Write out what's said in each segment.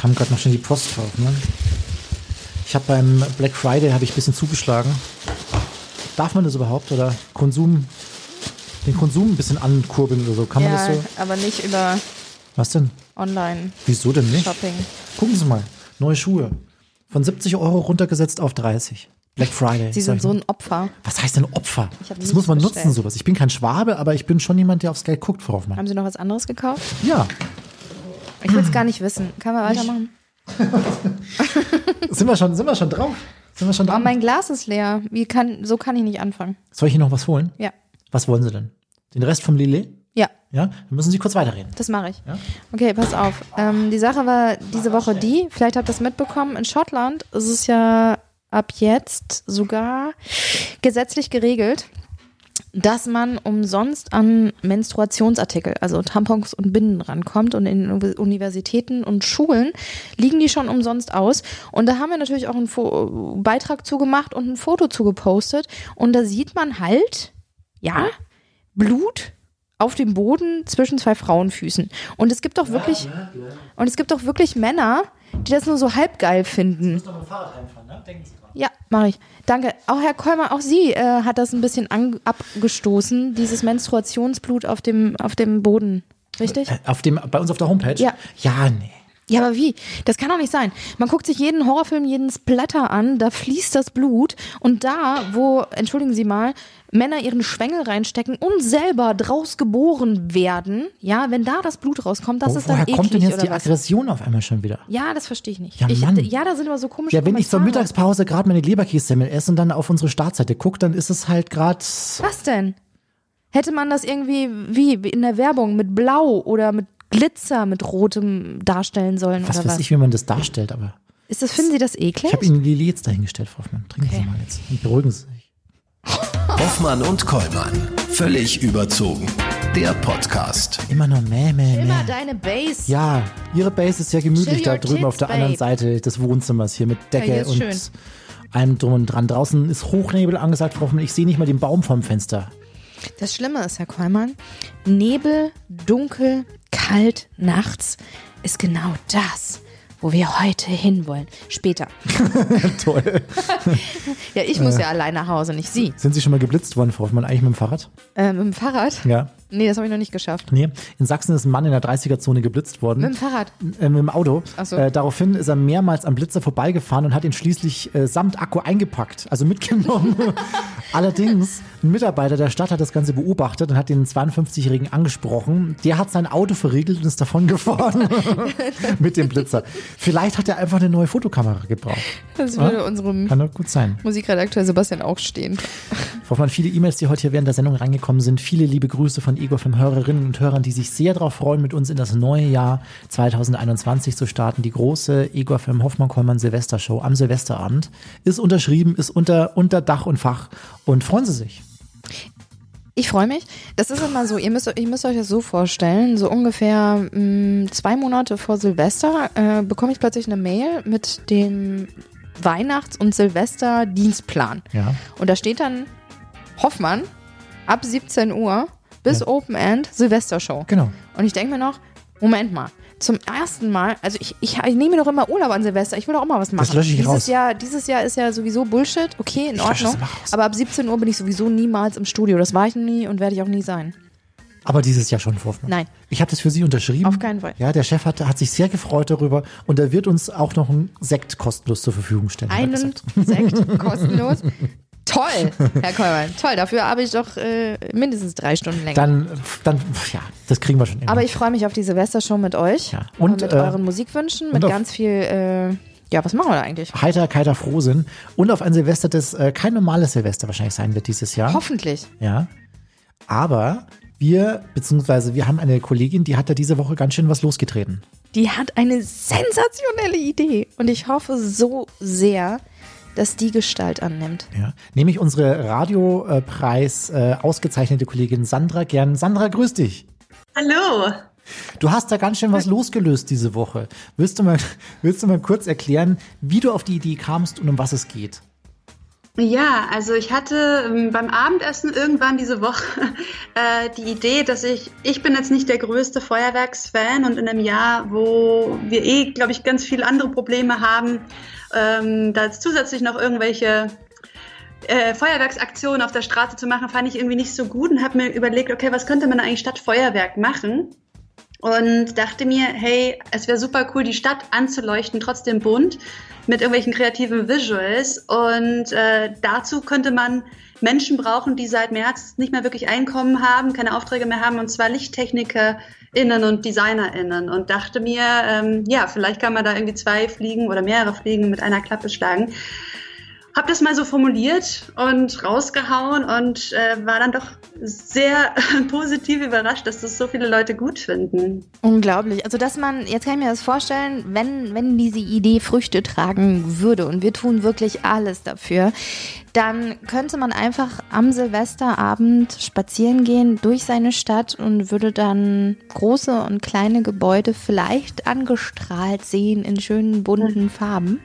Kam gerade noch schon die Post drauf, ne? Ich habe beim Black Friday habe ich ein bisschen zugeschlagen. Darf man das überhaupt oder Konsum, den Konsum ein bisschen ankurbeln oder so? Kann man ja, das so? aber nicht über Was denn? Online-Shopping. Wieso denn nicht? Gucken Sie mal, neue Schuhe. Von 70 Euro runtergesetzt auf 30. Black Friday. Sie sind so ein Opfer. Was heißt denn Opfer? Das muss man bestellt. nutzen, sowas. Ich bin kein Schwabe, aber ich bin schon jemand, der aufs Geld guckt, Frau Hoffmann. Haben Sie noch was anderes gekauft? Ja, Ich will es gar nicht wissen. Kann man weitermachen? sind wir schon, sind wir schon drauf? Sind wir schon Oh, dran? mein Glas ist leer. Wie kann, so kann ich nicht anfangen. Soll ich Ihnen noch was holen? Ja. Was wollen Sie denn? Den Rest vom Lillet? Ja, Ja, dann müssen Sie kurz weiterreden. das mache ich. Ja? Okay, pass auf. Ähm, die Sache war diese Woche die, vielleicht habt ihr das mitbekommen, in Schottland ist es ja ab jetzt sogar gesetzlich geregelt, dass man umsonst an Menstruationsartikel, also Tampons und Binden rankommt und in Universitäten und Schulen liegen die schon umsonst aus. Und da haben wir natürlich auch einen Fo Beitrag zugemacht und ein Foto zugepostet. Und da sieht man halt, ja, Blut auf dem Boden zwischen zwei Frauenfüßen. Und es gibt doch wirklich, und es gibt doch wirklich Männer, die das nur so halb geil finden. doch mit dem Fahrrad heimfahren, ne? Denken Sie. Ja, mache ich. Danke. Auch Herr Kolmer, auch Sie äh, hat das ein bisschen abgestoßen, dieses Menstruationsblut auf dem, auf dem Boden. Richtig? Äh, Auf dem, bei uns auf der Homepage? Ja. Ja, nee. Ja, aber wie? Das kann doch nicht sein. Man guckt sich jeden Horrorfilm, jeden Splatter an, da fließt das Blut und da, wo, entschuldigen Sie mal, Männer ihren Schwengel reinstecken und selber draus geboren werden, ja, wenn da das Blut rauskommt, das Wo, ist dann woher eklig kommt denn jetzt die was? Aggression auf einmal schon wieder? Ja, das verstehe ich nicht. Ja, ich, Mann. ja, da sind immer so komische Ja, wenn ich zur. Mittagspause gerade meine Leberkässemmel esse und dann auf unsere Startseite gucke, dann ist es halt gerade. Was denn? Hätte man das irgendwie wie in der Werbung mit Blau oder mit Glitzer mit Rotem darstellen sollen Was oder weiß was? ich, wie man das darstellt, aber. Ist das, finden Sie das eklig? Ich habe Ihnen Lili jetzt dahingestellt, Frau Hoffmann. Trinken Okay. Sie mal jetzt. Und beruhigen Sie sich. Hoffmann und Kollmann. Völlig überzogen. Der Podcast. Immer noch meh, meh, meh. Immer deine Base. Ja, Ihre Base ist sehr gemütlich da drüben tits, auf der babe. anderen Seite des Wohnzimmers hier mit Decke ist und schön. allem drum und dran. Draußen ist Hochnebel angesagt, Frau Hoffmann. Ich sehe nicht mal den Baum vom Fenster. Das Schlimme ist, Herr Kollmann, Nebel, dunkel, kalt, nachts ist genau das, wo wir heute hinwollen. Später. Toll. Ja, ich Äh. muss ja allein nach Hause, nicht Sie. Sind Sie schon mal geblitzt worden, Frau Hoffmann? Eigentlich mit dem Fahrrad? Äh, mit dem Fahrrad? Ja. Nee, das habe ich noch nicht geschafft. Nee, in Sachsen ist ein Mann in der 30er-Zone geblitzt worden. Mit dem Fahrrad. äh, mit dem Auto. Ach so. Äh, daraufhin ist er mehrmals am Blitzer vorbeigefahren und hat ihn schließlich äh, samt Akku eingepackt, also mitgenommen. Allerdings, ein Mitarbeiter der Stadt hat das Ganze beobachtet und hat den 52-Jährigen angesprochen. Der hat sein Auto verriegelt und ist davon gefahren mit dem Blitzer. Vielleicht hat er einfach eine neue Fotokamera gebraucht. Das würde unserem Kann doch gut sein. Musikredakteur Sebastian auch stehen. Frau Hoffmann, viele E-Mails, die heute hier während der Sendung reingekommen sind. Viele liebe Grüße von Igor vom Hörerinnen und Hörern, die sich sehr darauf freuen, mit uns in das neue Jahr 2021 zu starten. Die große Igor vom Hoffmann-Kollmann Silvestershow am Silvesterabend ist unterschrieben, ist unter, unter Dach und Fach und freuen Sie sich. Ich freue mich. Das ist immer so, ihr müsst, ihr müsst euch das so vorstellen, so ungefähr mh, zwei Monate vor Silvester äh, bekomme ich plötzlich eine Mail mit dem Weihnachts- und Silvester-Dienstplan. Ja. Und da steht dann Hoffmann ab 17 Uhr bis Ja. Open End Silvestershow. Genau. Und ich denke mir noch, Moment mal, zum ersten Mal, also ich, ich, ich nehme doch immer Urlaub an Silvester, ich will doch auch mal was machen. lösche ich dieses raus. Jahr, dieses Jahr ist ja sowieso Bullshit, okay, in es Ordnung. Aber ab 17 Uhr bin ich sowieso niemals im Studio. Das war ich noch nie und werde ich auch nie sein. Aber dieses Jahr schon, Frau Hoffmann. Nein. Ich habe das für Sie unterschrieben. Auf keinen Fall. Ja, der Chef hat, hat sich sehr gefreut darüber und er wird uns auch noch einen Sekt kostenlos zur Verfügung stellen. Einen. Sekt kostenlos. Toll, Herr Kollmann, toll. Dafür habe ich doch äh, mindestens drei Stunden länger. Dann, dann, ja, das kriegen wir schon. Aber ich freue mich auf die Silvestershow mit euch. Ja. Und, Und mit äh, euren Musikwünschen, mit ganz viel, äh, ja, was machen wir da eigentlich? Heiterkeiter Frohsinn und auf ein Silvester, das äh, kein normales Silvester wahrscheinlich sein wird dieses Jahr. Hoffentlich. Ja. Aber wir, beziehungsweise wir haben eine Kollegin, die hat da diese Woche ganz schön was losgetreten. Die hat eine sensationelle Idee. Und ich hoffe so sehr, dass die Gestalt annimmt. Ja. Nämlich unsere Radiopreis äh, ausgezeichnete Kollegin Sandra Gern. Sandra, grüß dich. Hallo. Du hast da ganz schön was losgelöst diese Woche. Willst du mal, willst du mal kurz erklären, wie du auf die Idee kamst und um was es geht? Ja, also ich hatte ähm, beim Abendessen irgendwann diese Woche äh, die Idee, dass ich, ich bin jetzt nicht der größte Feuerwerksfan und in einem Jahr, wo wir eh, glaube ich, ganz viele andere Probleme haben, ähm, da zusätzlich noch irgendwelche äh, Feuerwerksaktionen auf der Straße zu machen, fand ich irgendwie nicht so gut und habe mir überlegt, okay, was könnte man eigentlich statt Feuerwerk machen? Und dachte mir, hey, es wäre super cool, die Stadt anzuleuchten, trotzdem bunt, mit irgendwelchen kreativen Visuals. Und äh, dazu könnte man Menschen brauchen, die seit März nicht mehr wirklich Einkommen haben, keine Aufträge mehr haben, und zwar LichttechnikerInnen und DesignerInnen. Und dachte mir, ähm, ja, vielleicht kann man da irgendwie zwei Fliegen oder mehrere Fliegen mit einer Klappe schlagen habe das mal so formuliert und rausgehauen und äh, war dann doch sehr positiv überrascht, dass das so viele Leute gut finden. Unglaublich. Also, dass man, jetzt kann ich mir das vorstellen, wenn, wenn diese Idee Früchte tragen würde und wir tun wirklich alles dafür, dann könnte man einfach am Silvesterabend spazieren gehen durch seine Stadt und würde dann große und kleine Gebäude vielleicht angestrahlt sehen in schönen bunten Farben.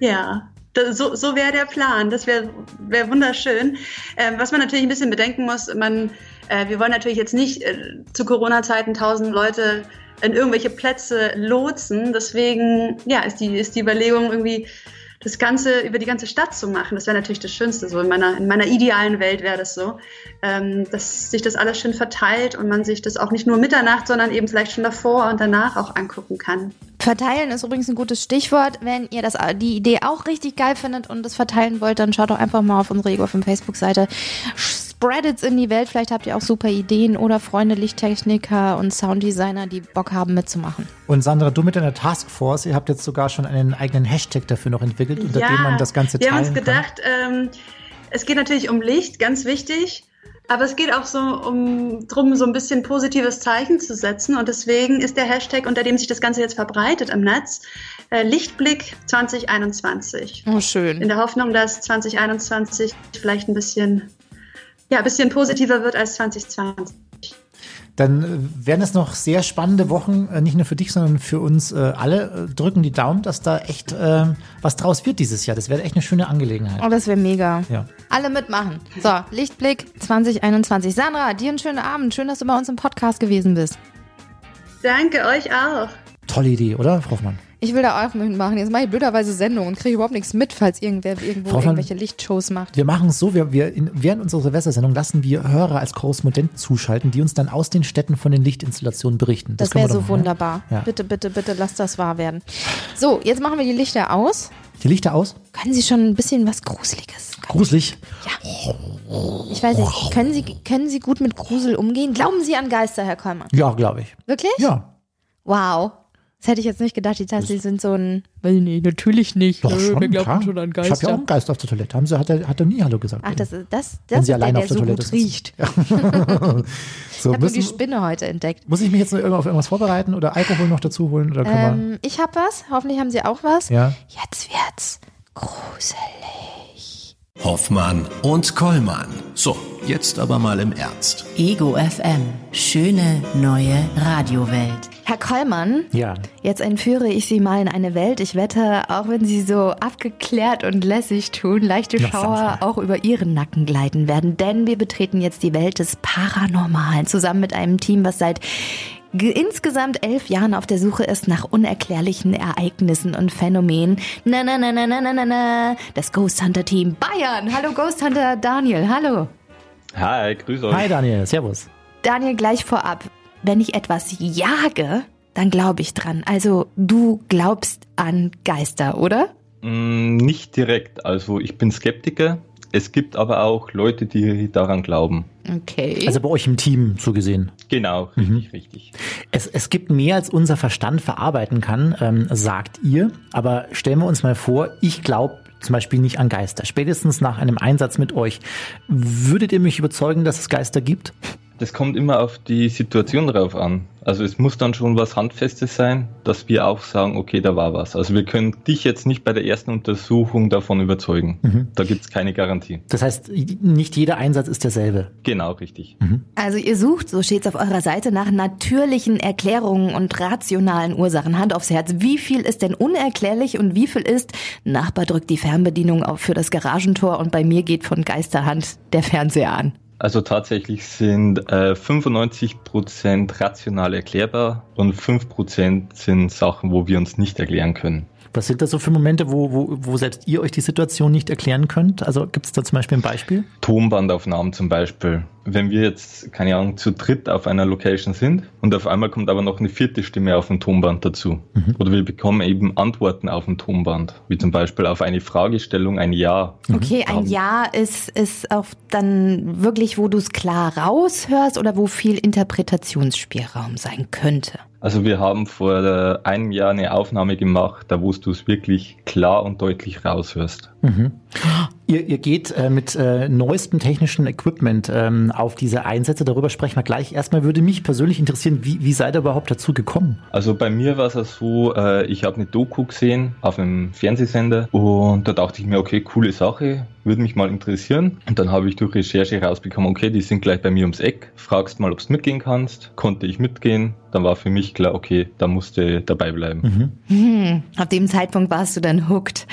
Ja, so, so wäre der Plan. Das wäre wär wunderschön. Ähm, was man natürlich ein bisschen bedenken muss, man, äh, wir wollen natürlich jetzt nicht äh, zu Corona-Zeiten tausend Leute in irgendwelche Plätze lotsen. Deswegen ja, ist, die, ist die Überlegung irgendwie, das Ganze über die ganze Stadt zu machen. Das wäre natürlich das Schönste. So in meiner, in meiner idealen Welt wäre das so, ähm, dass sich das alles schön verteilt und man sich das auch nicht nur Mitternacht, sondern eben vielleicht schon davor und danach auch angucken kann. Verteilen ist übrigens ein gutes Stichwort. Wenn ihr das, die Idee auch richtig geil findet und das verteilen wollt, dann schaut doch einfach mal auf unsere Ego Facebook-Seite. Spread in die Welt. Vielleicht habt ihr auch super Ideen oder Freunde, Lichttechniker und Sounddesigner, die Bock haben mitzumachen. Und Sandra, du mit deiner Taskforce, ihr habt jetzt sogar schon einen eigenen Hashtag dafür noch entwickelt, unter ja, dem man das Ganze teilen kann. Wir haben uns gedacht, ähm, es geht natürlich um Licht, ganz wichtig. Aber es geht auch so um drum, so ein bisschen positives Zeichen zu setzen. Und deswegen ist der Hashtag, unter dem sich das Ganze jetzt verbreitet im Netz, äh, Lichtblick 2021. Oh, schön. In der Hoffnung, dass 2021 vielleicht ein bisschen, ja, ein bisschen positiver wird als 2020 dann äh, werden es noch sehr spannende Wochen, äh, nicht nur für dich, sondern für uns äh, alle. Drücken die Daumen, dass da echt äh, was draus wird dieses Jahr. Das wäre echt eine schöne Angelegenheit. Oh, das wäre mega. Ja. Alle mitmachen. So, Lichtblick 2021. Sandra, dir einen schönen Abend. Schön, dass du bei uns im Podcast gewesen bist. Danke, euch auch. Tolle Idee, oder, Frau Hoffmann? Ich will da auch mitmachen. Jetzt mache ich blöderweise Sendung und kriege überhaupt nichts mit, falls irgendwer irgendwo Frau irgendwelche Lichtshows macht. Wir machen es so, wir, wir in, während unserer Silvestersendung lassen wir Hörer als Korrespondenten zuschalten, die uns dann aus den Städten von den Lichtinstallationen berichten. Das, das wäre so machen, wunderbar. Ja? Bitte, bitte, bitte, lasst das wahr werden. So, jetzt machen wir die Lichter aus. Die Lichter aus? Können Sie schon ein bisschen was Gruseliges? Gruselig? Ja. Ich weiß nicht, können Sie, können Sie gut mit Grusel umgehen? Glauben Sie an Geister, Herr Kollmann? Ja, glaube ich. Wirklich? Ja. Wow. Das hätte ich jetzt nicht gedacht. Dachte, sie sind so ein. Nee, natürlich nicht. Doch, schon, wir glauben klar. schon an Geister. Ich habe ja auch einen Geist auf der Toilette. Haben sie, hat, er, hat er nie Hallo gesagt. Ach, das ist das, Wenn das sie ist alleine der, auf der so Toilette gut riecht. Ja. so, ich habe die Spinne heute entdeckt. Muss ich mich jetzt noch auf irgendwas vorbereiten oder Alkohol noch dazu holen? Oder kann ähm, ich habe was. Hoffentlich haben Sie auch was. Ja. Jetzt wird's gruselig. Hoffmann und Kollmann. So, jetzt aber mal im Ernst. Ego FM. Schöne neue Radiowelt. Herr Kollmann, ja. jetzt entführe ich Sie mal in eine Welt. Ich wette, auch wenn Sie so abgeklärt und lässig tun, leichte Schauer auch über Ihren Nacken gleiten werden. Denn wir betreten jetzt die Welt des Paranormalen zusammen mit einem Team, was seit insgesamt elf Jahren auf der Suche ist nach unerklärlichen Ereignissen und Phänomenen. Na, na, na, na, na, na, na, na. Das Ghost Hunter Team Bayern. Hallo Ghost Hunter Daniel. Hallo. Hi, grüß euch. Hi Daniel, servus. Daniel, gleich vorab wenn ich etwas jage, dann glaube ich dran. Also du glaubst an Geister, oder? Mm, nicht direkt. Also ich bin Skeptiker. Es gibt aber auch Leute, die daran glauben. Okay. Also bei euch im Team so gesehen. Genau, richtig, mhm. richtig. Es, es gibt mehr, als unser Verstand verarbeiten kann, ähm, sagt ihr. Aber stellen wir uns mal vor, ich glaube zum Beispiel nicht an Geister. Spätestens nach einem Einsatz mit euch. Würdet ihr mich überzeugen, dass es Geister gibt? Das kommt immer auf die Situation drauf an. Also es muss dann schon was Handfestes sein, dass wir auch sagen, okay, da war was. Also wir können dich jetzt nicht bei der ersten Untersuchung davon überzeugen. Mhm. Da gibt es keine Garantie. Das heißt, nicht jeder Einsatz ist derselbe. Genau, richtig. Mhm. Also ihr sucht, so steht es auf eurer Seite, nach natürlichen Erklärungen und rationalen Ursachen. Hand aufs Herz. Wie viel ist denn unerklärlich und wie viel ist, Nachbar drückt die Fernbedienung auf für das Garagentor und bei mir geht von Geisterhand der Fernseher an? Also tatsächlich sind äh, 95% rational erklärbar und 5% sind Sachen, wo wir uns nicht erklären können. Was sind das so für Momente, wo, wo, wo selbst ihr euch die Situation nicht erklären könnt? Also gibt es da zum Beispiel ein Beispiel? Tonbandaufnahmen zum Beispiel wenn wir jetzt, keine Ahnung, zu dritt auf einer Location sind und auf einmal kommt aber noch eine vierte Stimme auf dem Tonband dazu. Mhm. Oder wir bekommen eben Antworten auf dem Tonband, wie zum Beispiel auf eine Fragestellung ein Ja. Okay, ein Ja ist, ist auch dann wirklich, wo du es klar raushörst oder wo viel Interpretationsspielraum sein könnte? Also wir haben vor einem Jahr eine Aufnahme gemacht, da wo du es wirklich klar und deutlich raushörst. Mhm. Ihr, ihr geht äh, mit äh, neuestem technischen Equipment ähm, auf diese Einsätze. Darüber sprechen wir gleich. Erstmal würde mich persönlich interessieren, wie, wie seid ihr überhaupt dazu gekommen? Also bei mir war es so, äh, ich habe eine Doku gesehen auf einem Fernsehsender und da dachte ich mir, okay, coole Sache, würde mich mal interessieren. Und dann habe ich durch Recherche rausbekommen, okay, die sind gleich bei mir ums Eck. Fragst mal, ob du mitgehen kannst. Konnte ich mitgehen. Dann war für mich klar, okay, da musste dabei bleiben. Mhm. Hm, auf dem Zeitpunkt warst du dann hooked.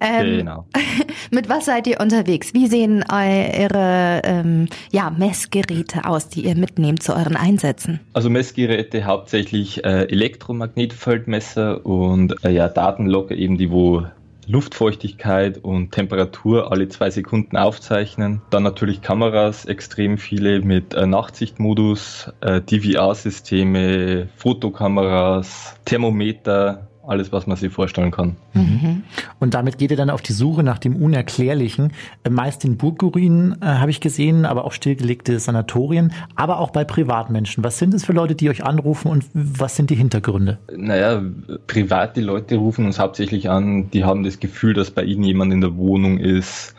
Ähm, genau. Mit was seid ihr unterwegs? Wie sehen eure ähm, ja, Messgeräte aus, die ihr mitnehmt zu euren Einsätzen? Also Messgeräte hauptsächlich äh, Elektromagnetfeldmesser und äh, ja, Datenlogger eben, die wo Luftfeuchtigkeit und Temperatur alle zwei Sekunden aufzeichnen. Dann natürlich Kameras, extrem viele mit äh, Nachtsichtmodus, äh, DVR-Systeme, Fotokameras, Thermometer, alles, was man sich vorstellen kann. Mhm. Und damit geht ihr dann auf die Suche nach dem Unerklärlichen. Äh, meist in Burgruinen äh, habe ich gesehen, aber auch stillgelegte Sanatorien, aber auch bei Privatmenschen. Was sind es für Leute, die euch anrufen und was sind die Hintergründe? Naja, private Leute rufen uns hauptsächlich an, die haben das Gefühl, dass bei ihnen jemand in der Wohnung ist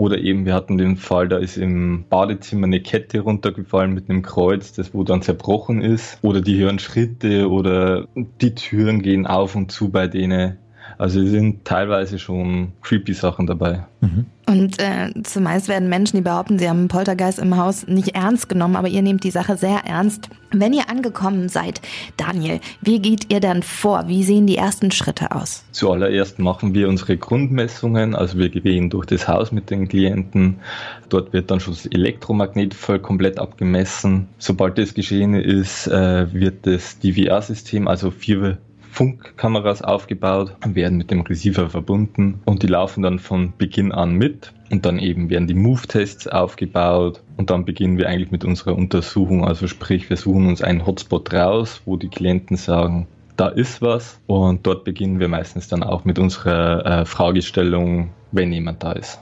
oder eben, wir hatten den Fall, da ist im Badezimmer eine Kette runtergefallen mit einem Kreuz, das wo dann zerbrochen ist. Oder die hören Schritte oder die Türen gehen auf und zu bei denen. Also es sind teilweise schon creepy Sachen dabei. Mhm. Und äh, zumeist werden Menschen, die behaupten, sie haben einen Poltergeist im Haus, nicht ernst genommen, aber ihr nehmt die Sache sehr ernst. Wenn ihr angekommen seid, Daniel, wie geht ihr dann vor? Wie sehen die ersten Schritte aus? Zuallererst machen wir unsere Grundmessungen, also wir gehen durch das Haus mit den Klienten. Dort wird dann schon das Elektromagnetfeld komplett abgemessen. Sobald das geschehen ist, äh, wird das DVR-System, also vier Funkkameras aufgebaut, werden mit dem Receiver verbunden und die laufen dann von Beginn an mit. Und dann eben werden die Move-Tests aufgebaut und dann beginnen wir eigentlich mit unserer Untersuchung. Also sprich, wir suchen uns einen Hotspot raus, wo die Klienten sagen, da ist was. Und dort beginnen wir meistens dann auch mit unserer äh, Fragestellung, wenn jemand da ist.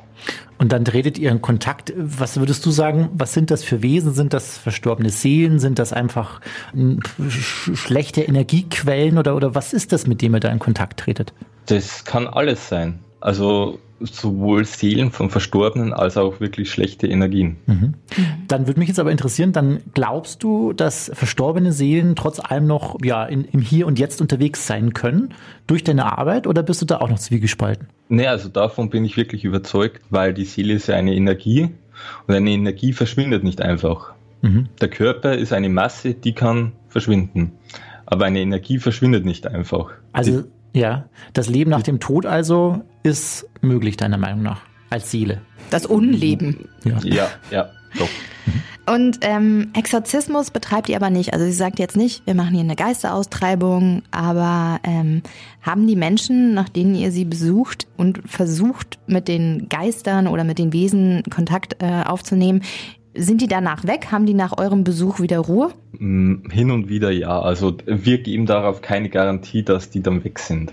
Und dann tretet ihr in Kontakt. Was würdest du sagen, was sind das für Wesen? Sind das verstorbene Seelen? Sind das einfach hm, sch schlechte Energiequellen? Oder, oder was ist das, mit dem ihr da in Kontakt tretet? Das kann alles sein. Also sowohl Seelen von Verstorbenen als auch wirklich schlechte Energien. Mhm. Dann würde mich jetzt aber interessieren, dann glaubst du, dass verstorbene Seelen trotz allem noch ja, in, im Hier und Jetzt unterwegs sein können durch deine Arbeit oder bist du da auch noch zwiegespalten? Nee, also davon bin ich wirklich überzeugt, weil die Seele ist ja eine Energie und eine Energie verschwindet nicht einfach. Mhm. Der Körper ist eine Masse, die kann verschwinden. Aber eine Energie verschwindet nicht einfach. Also ja, das Leben nach dem Tod also ist möglich, deiner Meinung nach, als Seele. Das Unleben. Ja, ja, ja doch. Und ähm, Exorzismus betreibt ihr aber nicht. Also sie sagt jetzt nicht, wir machen hier eine Geisteraustreibung, aber ähm, haben die Menschen, nach denen ihr sie besucht und versucht, mit den Geistern oder mit den Wesen Kontakt äh, aufzunehmen, sind die danach weg? Haben die nach eurem Besuch wieder Ruhe? Mm, hin und wieder ja. Also wir geben darauf keine Garantie, dass die dann weg sind.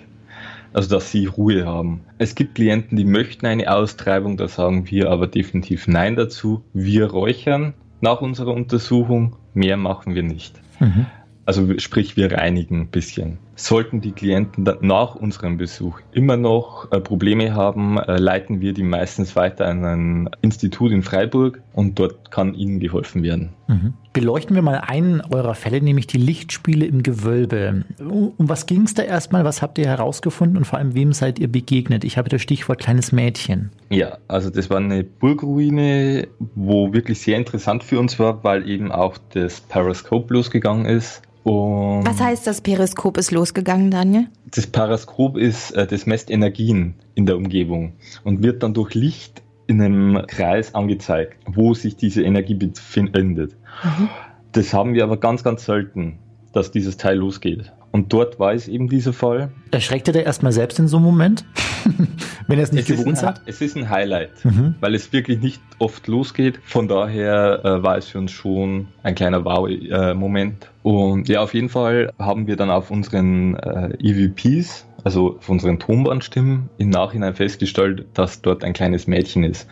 Also dass sie Ruhe haben. Es gibt Klienten, die möchten eine Austreibung, da sagen wir aber definitiv Nein dazu. Wir räuchern nach unserer Untersuchung, mehr machen wir nicht. Mhm. Also sprich, wir reinigen ein bisschen. Sollten die Klienten nach unserem Besuch immer noch äh, Probleme haben, äh, leiten wir die meistens weiter an ein Institut in Freiburg und dort kann ihnen geholfen werden. Mhm. Beleuchten wir mal einen eurer Fälle, nämlich die Lichtspiele im Gewölbe. Um was ging es da erstmal? Was habt ihr herausgefunden und vor allem wem seid ihr begegnet? Ich habe das Stichwort kleines Mädchen. Ja, also das war eine Burgruine, wo wirklich sehr interessant für uns war, weil eben auch das Periscope losgegangen ist. Und Was heißt das Periskop ist losgegangen, Daniel? Das Periskop ist, äh, das messt Energien in der Umgebung und wird dann durch Licht in einem Kreis angezeigt, wo sich diese Energie befindet. Mhm. Das haben wir aber ganz, ganz selten, dass dieses Teil losgeht. Und dort war es eben dieser Fall. Erschreckt ihr da erstmal selbst in so einem Moment? Wenn er es nicht es gewohnt hat? Es ist ein Highlight, mhm. weil es wirklich nicht oft losgeht. Von daher äh, war es für uns schon ein kleiner Wow-Moment. Und ja, auf jeden Fall haben wir dann auf unseren äh, EVPs also auf unseren Tonbandstimmen, im Nachhinein festgestellt, dass dort ein kleines Mädchen ist.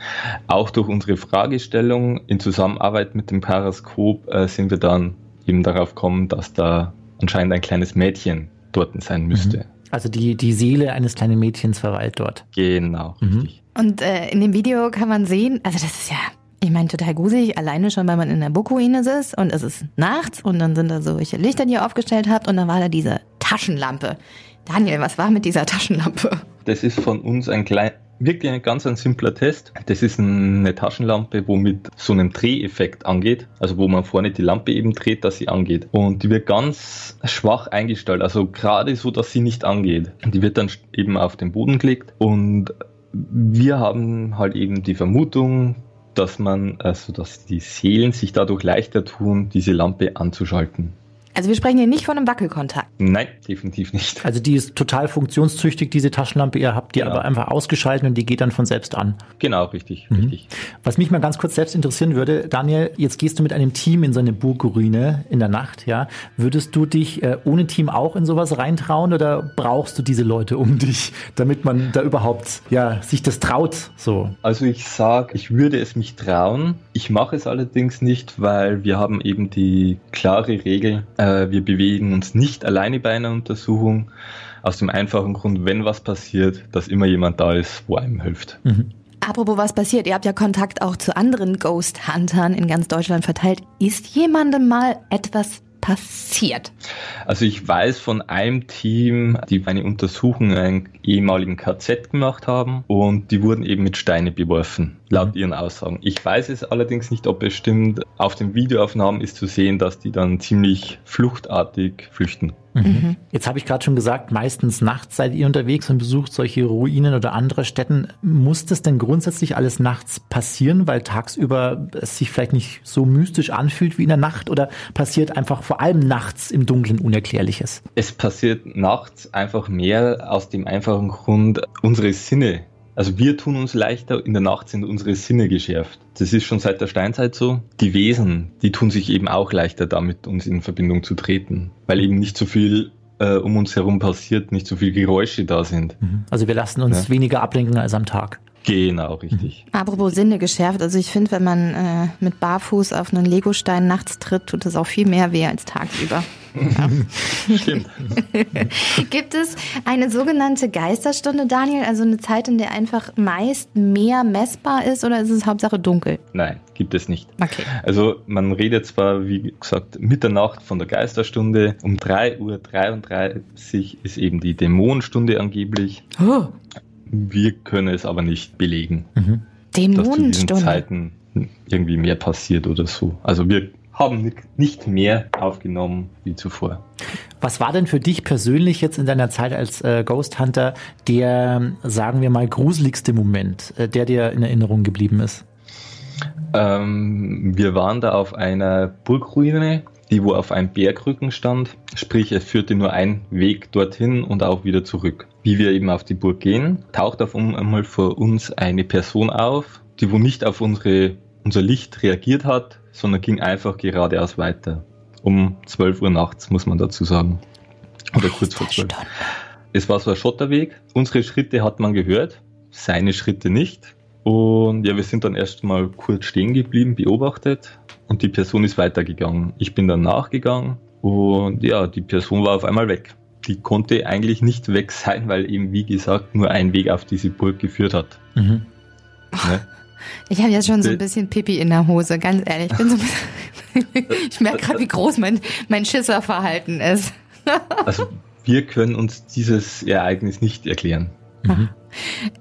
Auch durch unsere Fragestellung in Zusammenarbeit mit dem Paraskop äh, sind wir dann eben darauf gekommen, dass da anscheinend ein kleines Mädchen dort sein müsste. Mhm. Also die, die Seele eines kleinen Mädchens verweilt dort. Genau, mhm. richtig. Und äh, in dem Video kann man sehen, also das ist ja, ich meine, total gruselig, alleine schon, weil man in der Burgruine sitzt und es ist nachts und dann sind da solche Lichter, die ihr aufgestellt habt und dann war da diese Taschenlampe. Daniel, was war mit dieser Taschenlampe? Das ist von uns ein klein, wirklich ein ganz ein simpler Test. Das ist eine Taschenlampe, wo mit so einem Dreheffekt angeht, also wo man vorne die Lampe eben dreht, dass sie angeht. Und die wird ganz schwach eingestellt, also gerade so, dass sie nicht angeht. Die wird dann eben auf den Boden gelegt und wir haben halt eben die Vermutung, dass man, also dass die Seelen sich dadurch leichter tun, diese Lampe anzuschalten. Also wir sprechen hier nicht von einem Wackelkontakt. Nein, definitiv nicht. Also die ist total funktionstüchtig, diese Taschenlampe. Ihr habt die genau. aber einfach ausgeschaltet und die geht dann von selbst an. Genau, richtig, mhm. richtig. Was mich mal ganz kurz selbst interessieren würde, Daniel, jetzt gehst du mit einem Team in so eine Burgruine in der Nacht, ja. Würdest du dich äh, ohne Team auch in sowas reintrauen oder brauchst du diese Leute um dich, damit man da überhaupt, ja, sich das traut, so? Also ich sag, ich würde es mich trauen. Ich mache es allerdings nicht, weil wir haben eben die klare Regel, äh, wir bewegen uns nicht alleine bei einer Untersuchung. Aus dem einfachen Grund, wenn was passiert, dass immer jemand da ist, wo einem hilft. Mhm. Apropos was passiert, ihr habt ja Kontakt auch zu anderen Ghost Huntern in ganz Deutschland verteilt. Ist jemandem mal etwas passiert? Also ich weiß von einem Team, die eine Untersuchung in einem ehemaligen KZ gemacht haben und die wurden eben mit Steine beworfen, laut mhm. ihren Aussagen. Ich weiß es allerdings nicht, ob es stimmt. Auf den Videoaufnahmen ist zu sehen, dass die dann ziemlich fluchtartig flüchten. Mhm. Jetzt habe ich gerade schon gesagt, meistens nachts seid ihr unterwegs und besucht solche Ruinen oder andere Städten. Muss das denn grundsätzlich alles nachts passieren, weil tagsüber es sich vielleicht nicht so mystisch anfühlt wie in der Nacht oder passiert einfach vor allem nachts im Dunkeln Unerklärliches? Es passiert nachts einfach mehr aus dem einfachen Grund, unsere Sinne also wir tun uns leichter, in der Nacht sind unsere Sinne geschärft. Das ist schon seit der Steinzeit so. Die Wesen, die tun sich eben auch leichter damit, uns in Verbindung zu treten, weil eben nicht so viel äh, um uns herum passiert, nicht so viel Geräusche da sind. Mhm. Also wir lassen uns ja. weniger ablenken als am Tag. Genau, richtig. Mhm. Apropos Sinne geschärft, also ich finde, wenn man äh, mit Barfuß auf einen Legostein nachts tritt, tut es auch viel mehr weh als tagsüber. Stimmt. Gibt es eine sogenannte Geisterstunde, Daniel? Also eine Zeit, in der einfach meist mehr messbar ist oder ist es Hauptsache dunkel? Nein, gibt es nicht. Okay. Also man redet zwar, wie gesagt, Mitternacht von der Geisterstunde. Um 3.33 Uhr ist eben die Dämonenstunde angeblich. Oh. Wir können es aber nicht belegen. Mhm. Dämonenstunde. Dass zu diesen Zeiten irgendwie mehr passiert oder so. Also wir haben nicht mehr aufgenommen wie zuvor. Was war denn für dich persönlich jetzt in deiner Zeit als äh, Ghost Hunter der, sagen wir mal, gruseligste Moment, äh, der dir in Erinnerung geblieben ist? Ähm, wir waren da auf einer Burgruine, die wo auf einem Bergrücken stand. Sprich, es führte nur ein Weg dorthin und auch wieder zurück. Wie wir eben auf die Burg gehen, taucht auf einmal vor uns eine Person auf, die wo nicht auf unsere, unser Licht reagiert hat, sondern ging einfach geradeaus weiter. Um 12 Uhr nachts, muss man dazu sagen. Oder kurz vor 12. Es war so ein Schotterweg. Unsere Schritte hat man gehört, seine Schritte nicht. Und ja, wir sind dann erstmal kurz stehen geblieben, beobachtet und die Person ist weitergegangen. Ich bin dann nachgegangen und ja, die Person war auf einmal weg. die konnte eigentlich nicht weg sein, weil eben, wie gesagt, nur ein Weg auf diese Burg geführt hat. Mhm. Ne? Ich habe jetzt schon so ein bisschen Pipi in der Hose, ganz ehrlich. Ich, bin so ich merke gerade, wie groß mein, mein Schisserverhalten ist. Also wir können uns dieses Ereignis nicht erklären.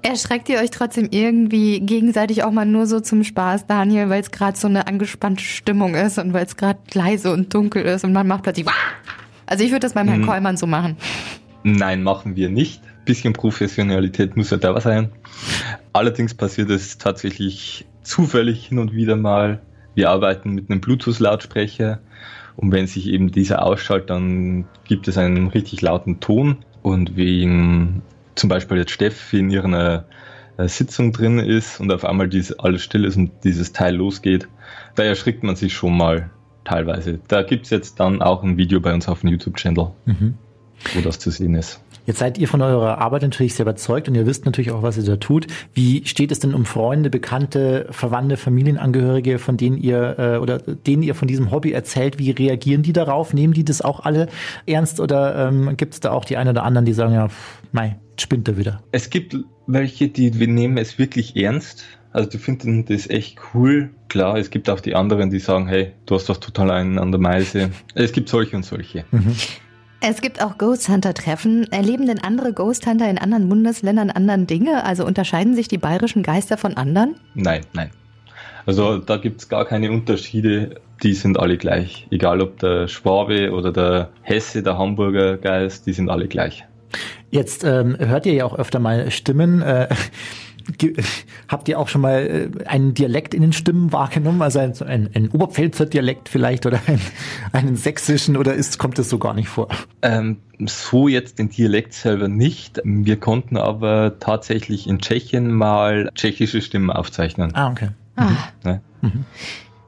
Erschreckt ihr euch trotzdem irgendwie gegenseitig auch mal nur so zum Spaß, Daniel, weil es gerade so eine angespannte Stimmung ist und weil es gerade leise und dunkel ist und man macht plötzlich. Also ich würde das beim Herrn Mhm. Kollmann so machen. Nein, machen wir nicht. Bisschen Professionalität muss ja da sein. Allerdings passiert es tatsächlich zufällig hin und wieder mal. Wir arbeiten mit einem Bluetooth-Lautsprecher und wenn sich eben dieser ausschaltet, dann gibt es einen richtig lauten Ton und wenn zum Beispiel jetzt Steffi in ihrer äh, Sitzung drin ist und auf einmal dies, alles still ist und dieses Teil losgeht, da erschrickt man sich schon mal teilweise. Da gibt es jetzt dann auch ein Video bei uns auf dem YouTube-Channel, Mhm. wo das zu sehen ist. Jetzt seid ihr von eurer Arbeit natürlich sehr überzeugt und ihr wisst natürlich auch, was ihr da tut. Wie steht es denn um Freunde, Bekannte, Verwandte, Familienangehörige, von denen ihr äh, oder denen ihr von diesem Hobby erzählt? Wie reagieren die darauf? Nehmen die das auch alle ernst oder ähm, gibt es da auch die einen oder anderen, die sagen, ja, jetzt spinnt er wieder? Es gibt welche, die wir nehmen es wirklich ernst. Also die finden das echt cool. Klar, es gibt auch die anderen, die sagen, hey, du hast doch total einen an der Meise. Es gibt solche und solche. Es gibt auch Ghost Hunter-Treffen. Erleben denn andere Ghost Hunter in anderen Bundesländern anderen Dinge? Also unterscheiden sich die bayerischen Geister von anderen? Nein, nein. Also da gibt es gar keine Unterschiede. Die sind alle gleich. Egal ob der Schwabe oder der Hesse, der Hamburger Geist, die sind alle gleich. Jetzt ähm, hört ihr ja auch öfter mal Stimmen. Äh, habt ihr auch schon mal äh, einen Dialekt in den Stimmen wahrgenommen? Also ein, ein, ein Oberpfälzer Dialekt vielleicht oder ein, einen sächsischen oder ist, kommt das so gar nicht vor? Ähm, so jetzt den Dialekt selber nicht. Wir konnten aber tatsächlich in Tschechien mal tschechische Stimmen aufzeichnen. Ah, okay. Ah. Ne?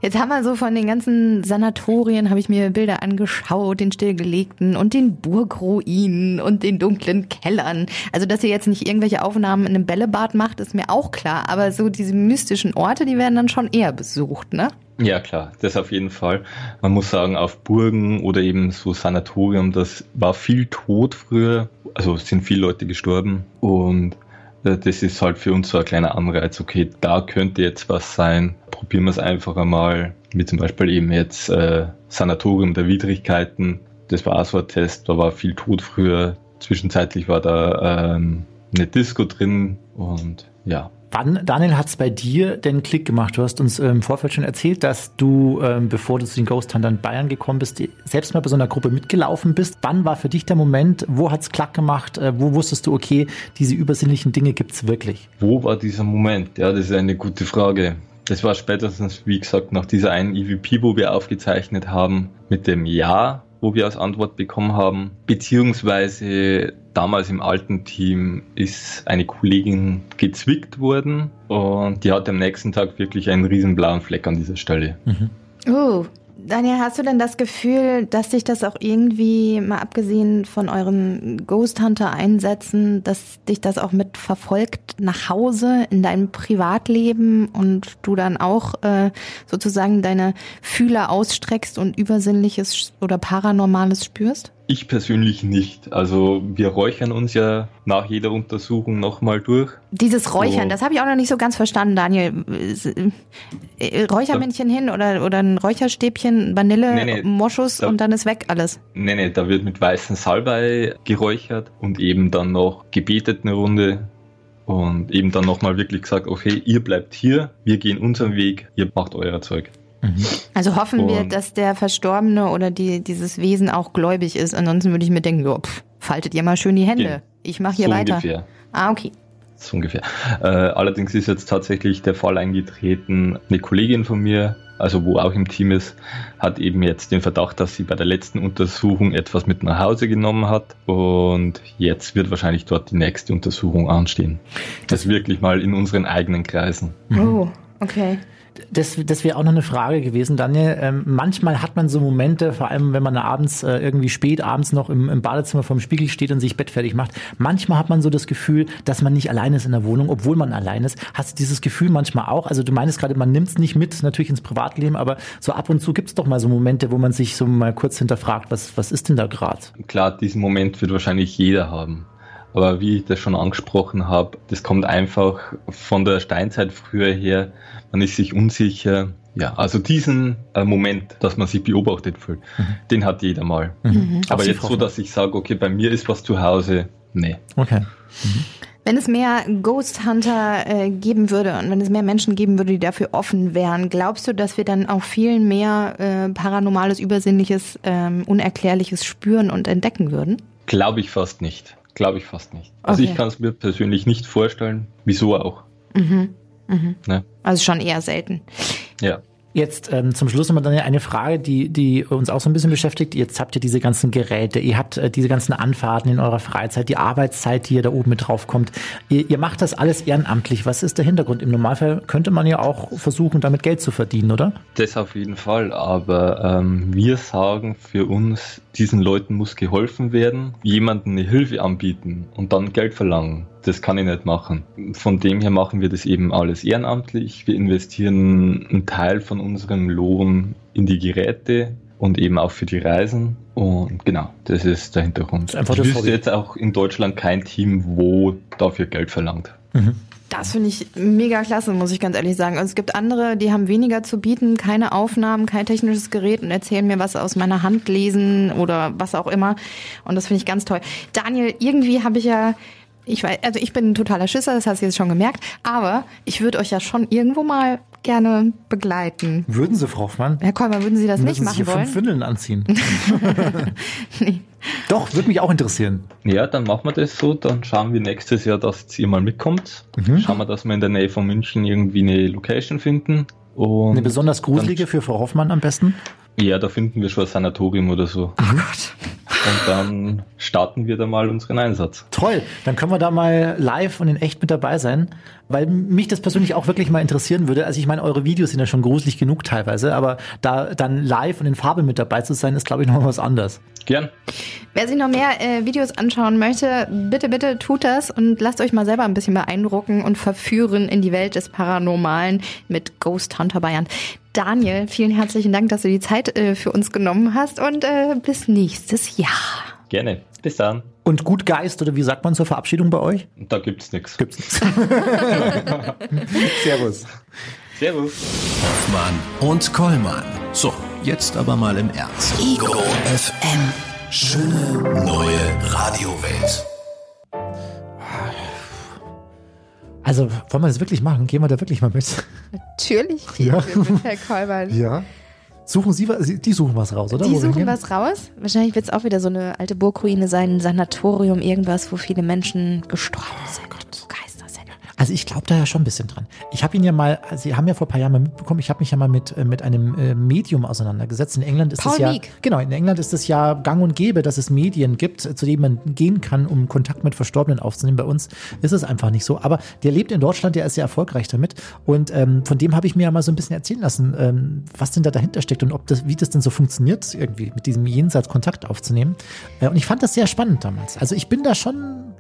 Jetzt haben wir so von den ganzen Sanatorien, habe ich mir Bilder angeschaut, den stillgelegten und den Burgruinen und den dunklen Kellern. Also, dass ihr jetzt nicht irgendwelche Aufnahmen in einem Bällebad macht, ist mir auch klar. Aber so diese mystischen Orte, die werden dann schon eher besucht, ne? Ja, klar, das auf jeden Fall. Man muss sagen, auf Burgen oder eben so Sanatorium, das war viel tot früher. Also sind viele Leute gestorben und das ist halt für uns so ein kleiner Anreiz. Okay, da könnte jetzt was sein. Probieren wir es einfach einmal. Wie zum Beispiel eben jetzt äh, Sanatorium der Widrigkeiten. Das war auch so ein Test. Da war viel tot früher. Zwischenzeitlich war da ähm, eine Disco drin und ja, Wann, Daniel, hat es bei dir den Klick gemacht? Du hast uns ähm, im Vorfeld schon erzählt, dass du, ähm, bevor du zu den Ghost Huntern Bayern gekommen bist, selbst mal bei so einer Gruppe mitgelaufen bist. Wann war für dich der Moment? Wo hat's Klack gemacht? Äh, wo wusstest du, okay, diese übersinnlichen Dinge gibt's wirklich? Wo war dieser Moment? Ja, das ist eine gute Frage. Das war spätestens, wie gesagt, nach dieser einen EVP, wo wir aufgezeichnet haben, mit dem Ja, wo wir als Antwort bekommen haben. Beziehungsweise damals im alten Team ist eine Kollegin gezwickt worden und die hatte am nächsten Tag wirklich einen riesen blauen Fleck an dieser Stelle. Oh, Daniel, hast du denn das Gefühl, dass dich das auch irgendwie, mal abgesehen von eurem Ghost Hunter einsetzen, dass dich das auch mit verfolgt nach Hause in deinem Privatleben und du dann auch äh, sozusagen deine Fühler ausstreckst und Übersinnliches oder Paranormales spürst? Ich persönlich nicht. Also wir räuchern uns ja nach jeder Untersuchung nochmal durch. Dieses Räuchern, So. das habe ich auch noch nicht so ganz verstanden, Daniel. Äh, Räuchermännchen hin oder, oder ein Räucherstäbchen, Vanille, Nee, nee. Moschus Da- und dann ist weg alles. Nee, nee, da wird mit weißen Salbei geräuchert und eben dann noch gebetet eine Runde und eben dann nochmal wirklich gesagt, okay, ihr bleibt hier, wir gehen unseren Weg, ihr macht euer Zeug. Also hoffen wir, Und- dass der Verstorbene oder die, dieses Wesen auch gläubig ist. Ansonsten würde ich mir denken, jo, pff, faltet ihr mal schön die Hände. Ja. Ich mache hier so weiter. ungefähr. Ah, okay. So ungefähr. Äh, allerdings ist jetzt tatsächlich der Fall eingetreten, eine Kollegin von mir, also wo auch im Team ist, hat eben jetzt den Verdacht, dass sie bei der letzten Untersuchung etwas mit nach Hause genommen hat und jetzt wird wahrscheinlich dort die nächste Untersuchung anstehen. Das wirklich mal in unseren eigenen Kreisen. Oh, okay. Das, das wäre auch noch eine Frage gewesen, Daniel. Ähm, manchmal hat man so Momente, vor allem wenn man abends äh, irgendwie spät abends noch im, im Badezimmer vorm Spiegel steht und sich Bett fertig macht. Manchmal hat man so das Gefühl, dass man nicht allein ist in der Wohnung, obwohl man allein ist. Hast du dieses Gefühl manchmal auch? Also du meinst gerade, man nimmt es nicht mit, natürlich ins Privatleben, aber so ab und zu gibt es doch mal so Momente, wo man sich so mal kurz hinterfragt, was, was ist denn da gerade? Klar, diesen Moment wird wahrscheinlich jeder haben. Aber wie ich das schon angesprochen habe, das kommt einfach von der Steinzeit früher her. Man ist sich unsicher. Ja, also diesen äh, Moment, dass man sich beobachtet fühlt, Mhm. den hat jeder mal. Aber Auch jetzt so, dass ich sage, okay, bei mir ist was zu Hause, nee. Okay. Wenn es mehr Ghost Hunter äh, geben würde und wenn es mehr Menschen geben würde, die dafür offen wären, glaubst du, dass wir dann auch viel mehr äh, paranormales, übersinnliches, ähm, unerklärliches spüren und entdecken würden? Glaube ich fast nicht. Glaube ich fast nicht. Also Okay. ich kann es mir persönlich nicht vorstellen. Wieso auch? Ne? Also schon eher selten. Ja. Jetzt ähm, zum Schluss nochmal dann eine Frage, die, die uns auch so ein bisschen beschäftigt. Jetzt habt ihr diese ganzen Geräte, ihr habt äh, diese ganzen Anfahrten in eurer Freizeit, die Arbeitszeit, die ihr da oben mit drauf kommt. Ihr, ihr macht das alles ehrenamtlich. Was ist der Hintergrund? Im Normalfall könnte man ja auch versuchen, damit Geld zu verdienen, oder? Das auf jeden Fall, aber ähm, wir sagen für uns, diesen Leuten muss geholfen werden, jemanden eine Hilfe anbieten und dann Geld verlangen. Das kann ich nicht machen. Von dem her machen wir das eben alles ehrenamtlich. Wir investieren einen Teil von unserem Lohn in die Geräte und eben auch für die Reisen. Und genau, das ist der Hintergrund. ist einfach ich das wüsste Hobby. jetzt auch in Deutschland kein Team, wo dafür Geld verlangt. Das finde ich mega klasse, muss ich ganz ehrlich sagen. Also es gibt andere, die haben weniger zu bieten, keine Aufnahmen, kein technisches Gerät und erzählen mir was aus meiner Hand lesen oder was auch immer. Und das finde ich ganz toll. Daniel, irgendwie habe ich ja, ich weiß, also ich bin ein totaler Schisser, das hast du jetzt schon gemerkt, aber ich würde euch ja schon irgendwo mal gerne begleiten. Würden Sie, Frau Hoffmann? Herr Kolmer, würden Sie das nicht Müssen Sie machen hier fünf wollen? Windeln anziehen? Doch, würde mich auch interessieren. Ja, dann machen wir das so. Dann schauen wir nächstes Jahr, dass ihr mal mitkommt. Mhm. Schauen wir, dass wir in der Nähe von München irgendwie eine Location finden. Und Eine besonders gruselige für Frau Hoffmann am besten? ja, da finden wir schon ein Sanatorium oder so. Oh Gott. Und dann starten wir da mal unseren Einsatz. Toll, dann können wir da mal live und in echt mit dabei sein, weil mich das persönlich auch wirklich mal interessieren würde. Also ich meine, eure Videos sind ja schon gruselig genug teilweise, aber da dann live und in Farbe mit dabei zu sein, ist glaube ich noch was anderes. Gern. Wer sich noch mehr äh, Videos anschauen möchte, bitte, bitte tut das und lasst euch mal selber ein bisschen beeindrucken und verführen in die Welt des Paranormalen mit Ghost Hunter Bayern. Daniel, vielen herzlichen Dank, dass du die Zeit äh, für uns genommen hast und äh, bis nächstes Jahr. Gerne. Bis dann. Und gut Geist oder wie sagt man zur Verabschiedung bei euch? Da gibt's nichts. Gibt's nichts. Servus. Servus. Hoffmann und Kollmann. So, jetzt aber mal im Ernst. Ego FM. Schöne neue Radiowelt. Also, wollen wir das wirklich machen? Gehen wir da wirklich mal mit? Natürlich Ja. mit Herr Kolber. Ja. Suchen Sie was? Die suchen was raus, oder? Die Wo suchen was raus. Wahrscheinlich wird es auch wieder so eine alte Burgruine sein, ein Sanatorium, irgendwas, wo viele Menschen gestorben sind. So Geister sind. Also ich glaube da ja schon ein bisschen dran. Ich habe ihn ja mal, also Sie haben ja vor ein paar Jahren mal mitbekommen, ich habe mich ja mal mit, äh, mit einem äh, Medium auseinandergesetzt. In England ist Paul es ja, Meek. genau, in England ist es ja gang und gäbe, dass es Medien gibt, zu denen man gehen kann, um Kontakt mit Verstorbenen aufzunehmen. Bei uns ist es einfach nicht so. Aber der lebt in Deutschland, der ist sehr erfolgreich damit. Und ähm, von dem habe ich mir ja mal so ein bisschen erzählen lassen, ähm, was denn da dahinter steckt und ob das, wie das denn so funktioniert, irgendwie mit diesem Jenseits Kontakt aufzunehmen. Äh, und ich fand das sehr spannend damals. Also ich bin da schon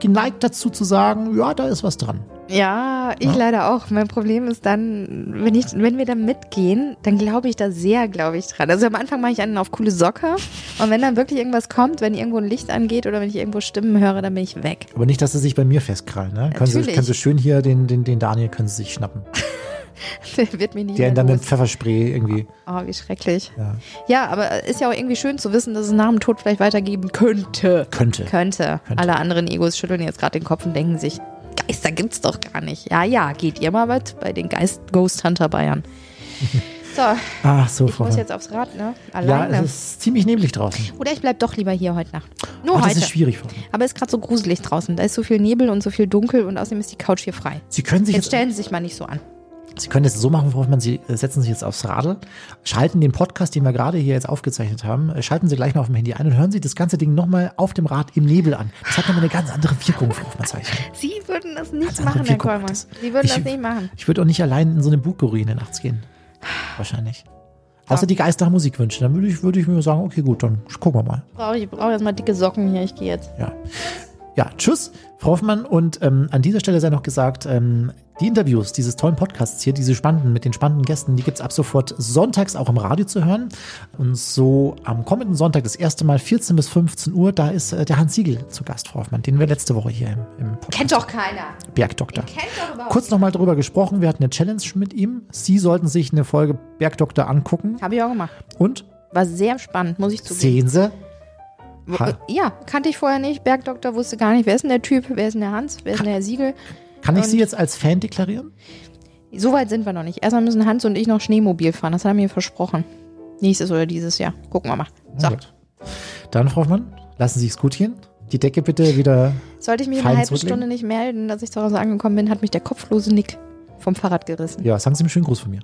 geneigt dazu zu sagen, ja, da ist was dran. Ja, ich Ja. leider auch. Mein Problem ist dann, wenn, ich, wenn wir da mitgehen, dann glaube ich da sehr, glaube ich, dran. Also am Anfang mache ich einen auf coole Socke und wenn dann wirklich irgendwas kommt, wenn irgendwo ein Licht angeht oder wenn ich irgendwo Stimmen höre, dann bin ich weg. Aber nicht, dass sie sich bei mir festkrallen. Ne? Können, sie, können sie schön hier den, den, den Daniel können sie sich schnappen. Der wird mich nie Der dann mit. Pfefferspray irgendwie. Oh, wie schrecklich. Ja. Ja, aber ist ja auch irgendwie schön zu wissen, dass es nach dem Tod vielleicht weitergeben könnte. Könnte. Könnte. Könnte. Alle anderen Egos schütteln jetzt gerade den Kopf und denken sich, Geister gibt's doch gar nicht. Ja, ja, geht ihr mal mit bei den Geist Ghost Hunter Bayern. So, Ach so, ich muss jetzt aufs Rad, ne? Ja, Alleine. es ist ziemlich neblig draußen. Oder ich bleib doch lieber hier heute Nacht. Nur das heute. ist schwierig, Frau. Aber es ist gerade so gruselig draußen. Da ist so viel Nebel und so viel dunkel und außerdem ist die Couch hier frei. Sie können sich Jetzt jetzt, stellen Sie sich mal nicht so an. Sie können es so machen, Frau Hoffmann, Sie äh, setzen sich jetzt aufs Radl, schalten den Podcast, den wir gerade hier jetzt aufgezeichnet haben, äh, schalten Sie gleich noch auf dem Handy ein und hören Sie das ganze Ding nochmal auf dem Rad im Nebel an. Das hat nochmal eine ganz andere Wirkung, Frau Hoffmann-Zeichen. Sie würden das nicht Ganz machen, Herr Kollmann. Sie würden Ich- das nicht machen. Ich würde auch nicht allein in so eine Bugruine nachts gehen. Wahrscheinlich. Außer die Geister haben Musikwünsche. Dann würde ich, würde ich mir sagen, okay, gut, dann gucken wir mal. Brauche ich brauche erstmal dicke Socken hier. Ich gehe jetzt. Ja. Ja, tschüss, Frau Hoffmann. Und ähm, an dieser Stelle sei noch gesagt, ähm, die Interviews dieses tollen Podcasts hier, diese spannenden, mit den spannenden Gästen, die gibt's ab sofort sonntags auch im Radio zu hören. Und so am kommenden Sonntag, das erste Mal 14 bis 15 Uhr, da ist äh, der Hans Siegel zu Gast, Frau Hoffmann, den wir letzte Woche hier im, im Podcast Kennt doch keiner. Bergdoktor. Kennt doch überhaupt. Kurz nochmal drüber gesprochen, wir hatten eine Challenge mit ihm. Sie sollten sich eine Folge Bergdoktor angucken. Habe ich auch gemacht. Und War sehr spannend, muss ich zugeben. sehen Sie, Ha- Ja, kannte ich vorher nicht. Bergdoktor wusste gar nicht, wer ist denn der Typ, wer ist denn der Hans, wer ist denn der Siegel. kann ich Und- Sie jetzt als Fan deklarieren? So weit sind wir noch nicht. Erstmal müssen Hans und ich noch Schneemobil fahren. Das haben wir versprochen. Nächstes oder dieses Jahr. Gucken wir mal. So. Gut. Dann, Frau Hoffmann, lassen Sie es gut gehen. Die Decke bitte wieder. Sollte ich mich in einer halben? Stunde nicht melden, dass ich zu Hause angekommen bin, hat mich der kopflose Nick vom Fahrrad gerissen. Ja, sagen Sie mir einen schönen Gruß von mir.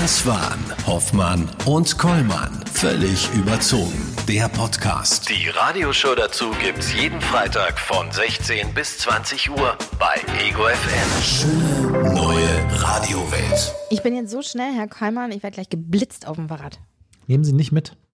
Das waren Hoffmann und Kollmann. Völlig überzogen. Der Podcast. Die Radioshow dazu gibt's jeden Freitag von 16 bis 20 Uhr bei Ego FM. Neue Radiowelt. Ich bin jetzt so schnell, Herr Keimann, ich werde gleich geblitzt auf dem Fahrrad. Nehmen Sie nicht mit.